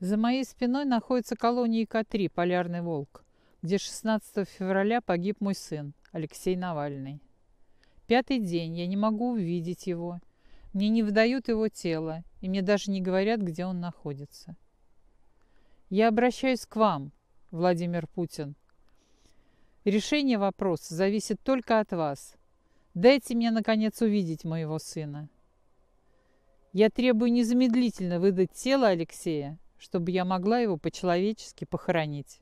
За моей спиной находится колония К-3 «Полярный волк», где 16 февраля погиб мой сын, Алексей Навальный. Пятый день, я не могу увидеть его. Мне не выдают его тело, и мне даже не говорят, где он находится. Я обращаюсь к вам, Владимир Путин. Решение вопроса зависит только от вас. Дайте мне, наконец, увидеть моего сына. Я требую незамедлительно выдать тело Алексея, чтобы я могла его по-человечески похоронить.